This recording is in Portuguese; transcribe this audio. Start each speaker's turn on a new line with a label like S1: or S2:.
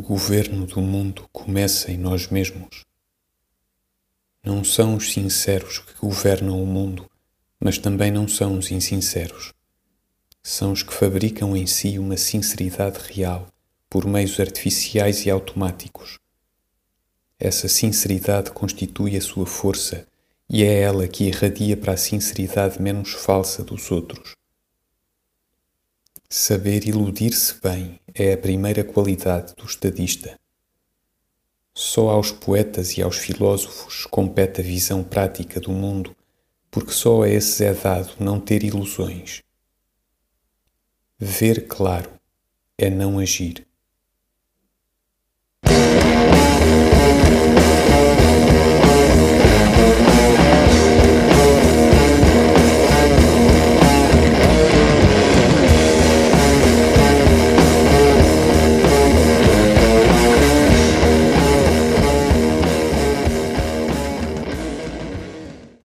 S1: governo do mundo começa em nós mesmos. Não são os sinceros que governam o mundo, mas também não são os insinceros. São os que fabricam em si uma sinceridade real por meios artificiais e automáticos. Essa sinceridade constitui a sua força e é ela que irradia para a sinceridade menos falsa dos outros. Saber iludir-se bem é a primeira qualidade do estadista. Só aos poetas e aos filósofos compete a visão prática do mundo, porque só a esses é dado não ter ilusões. Ver claro é não agir.